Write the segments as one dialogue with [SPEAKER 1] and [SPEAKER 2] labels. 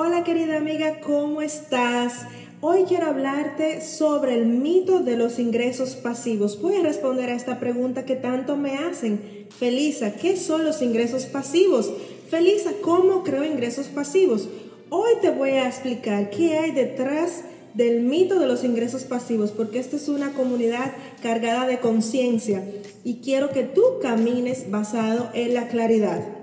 [SPEAKER 1] Hola querida amiga, ¿cómo estás? Hoy quiero hablarte sobre el mito de los ingresos pasivos. Voy a responder a esta pregunta que tanto me hacen. Felisa, ¿qué son los ingresos pasivos? Felisa, ¿cómo creo ingresos pasivos? Hoy te voy a explicar qué hay detrás del mito de los ingresos pasivos, porque esta es una comunidad cargada de conciencia y quiero que tú camines basado en la claridad.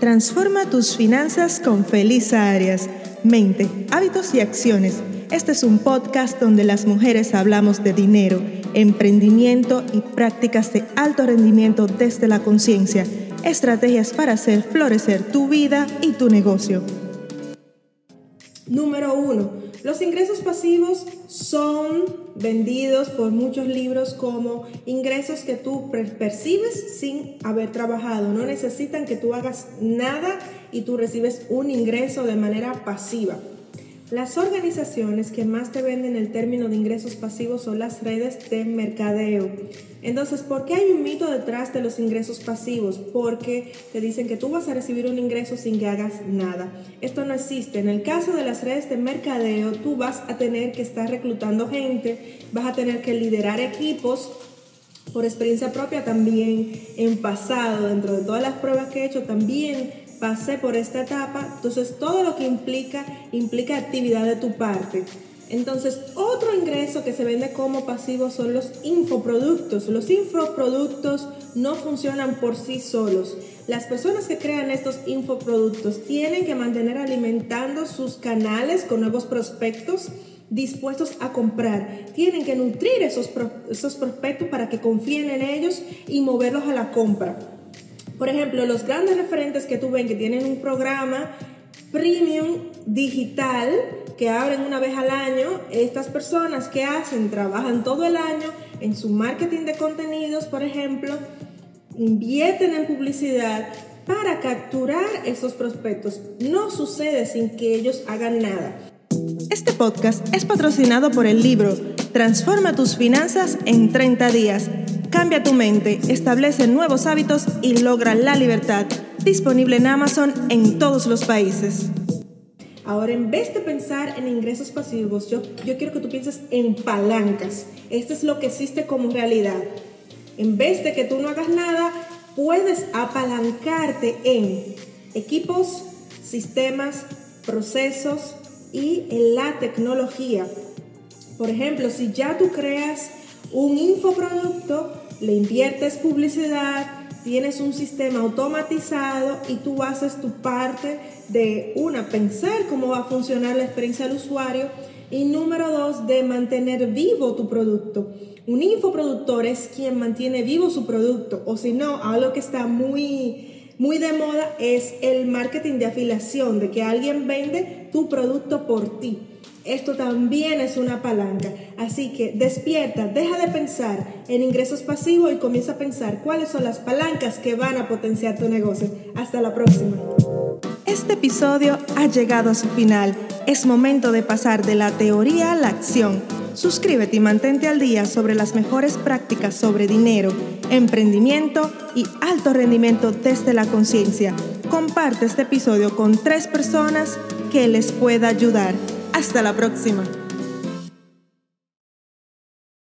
[SPEAKER 2] Transforma tus finanzas con Felisa Arias. Mente, hábitos y acciones. Este es un podcast donde las mujeres hablamos de dinero, emprendimiento y prácticas de alto rendimiento desde la conciencia. Estrategias para hacer florecer tu vida y tu negocio.
[SPEAKER 1] Número uno, los ingresos pasivos son vendidos por muchos libros como ingresos que tú percibes sin haber trabajado. No necesitan que tú hagas nada y tú recibes un ingreso de manera pasiva. Las organizaciones que más te venden el término de ingresos pasivos son las redes de mercadeo. Entonces, ¿por qué hay un mito detrás de los ingresos pasivos? Porque te dicen que tú vas a recibir un ingreso sin que hagas nada. Esto no existe. En el caso de las redes de mercadeo, tú vas a tener que estar reclutando gente, vas a tener que liderar equipos. Por experiencia propia también en pasado, dentro de todas las pruebas que he hecho, también pasé por esta etapa, entonces todo lo que implica, implica actividad de tu parte. Entonces, otro ingreso que se vende como pasivo son los infoproductos. Los infoproductos no funcionan por sí solos. Las personas que crean estos infoproductos tienen que mantener alimentando sus canales con nuevos prospectos dispuestos a comprar. Tienen que nutrir esos, esos prospectos para que confíen en ellos y moverlos a la compra. Por ejemplo, los grandes referentes que tú ven que tienen un programa premium digital que abren una vez al año, estas personas que hacen, trabajan todo el año en su marketing de contenidos, por ejemplo, invierten en publicidad para capturar esos prospectos. No sucede sin que ellos hagan nada.
[SPEAKER 2] Este podcast es patrocinado por el libro Transforma tus finanzas en 30 días Cambia tu mente, establece nuevos hábitos y logra la libertad. Disponible en Amazon en todos los países.
[SPEAKER 1] Ahora, en vez de pensar en ingresos pasivos, yo, yo quiero que tú pienses en palancas. Esto es lo que existe como realidad. En vez de que tú no hagas nada, puedes apalancarte en equipos, sistemas, procesos y en la tecnología. Por ejemplo, si ya tú creas un infoproducto, le inviertes publicidad, tienes un sistema automatizado y tú haces tu parte de una, pensar cómo va a funcionar la experiencia del usuario y número dos, de mantener vivo tu producto. Un infoproductor es quien mantiene vivo su producto o si no, algo que está muy, muy de moda es el marketing de afiliación, de que alguien vende tu producto por ti. Esto también es una palanca. Así que despierta, deja de pensar en ingresos pasivos y comienza a pensar cuáles son las palancas que van a potenciar tu negocio. Hasta la próxima.
[SPEAKER 2] Este episodio ha llegado a su final. Es momento de pasar de la teoría a la acción. Suscríbete y mantente al día sobre las mejores prácticas sobre dinero, emprendimiento y alto rendimiento desde la conciencia. Comparte este episodio con tres personas que les pueda ayudar. Hasta la próxima.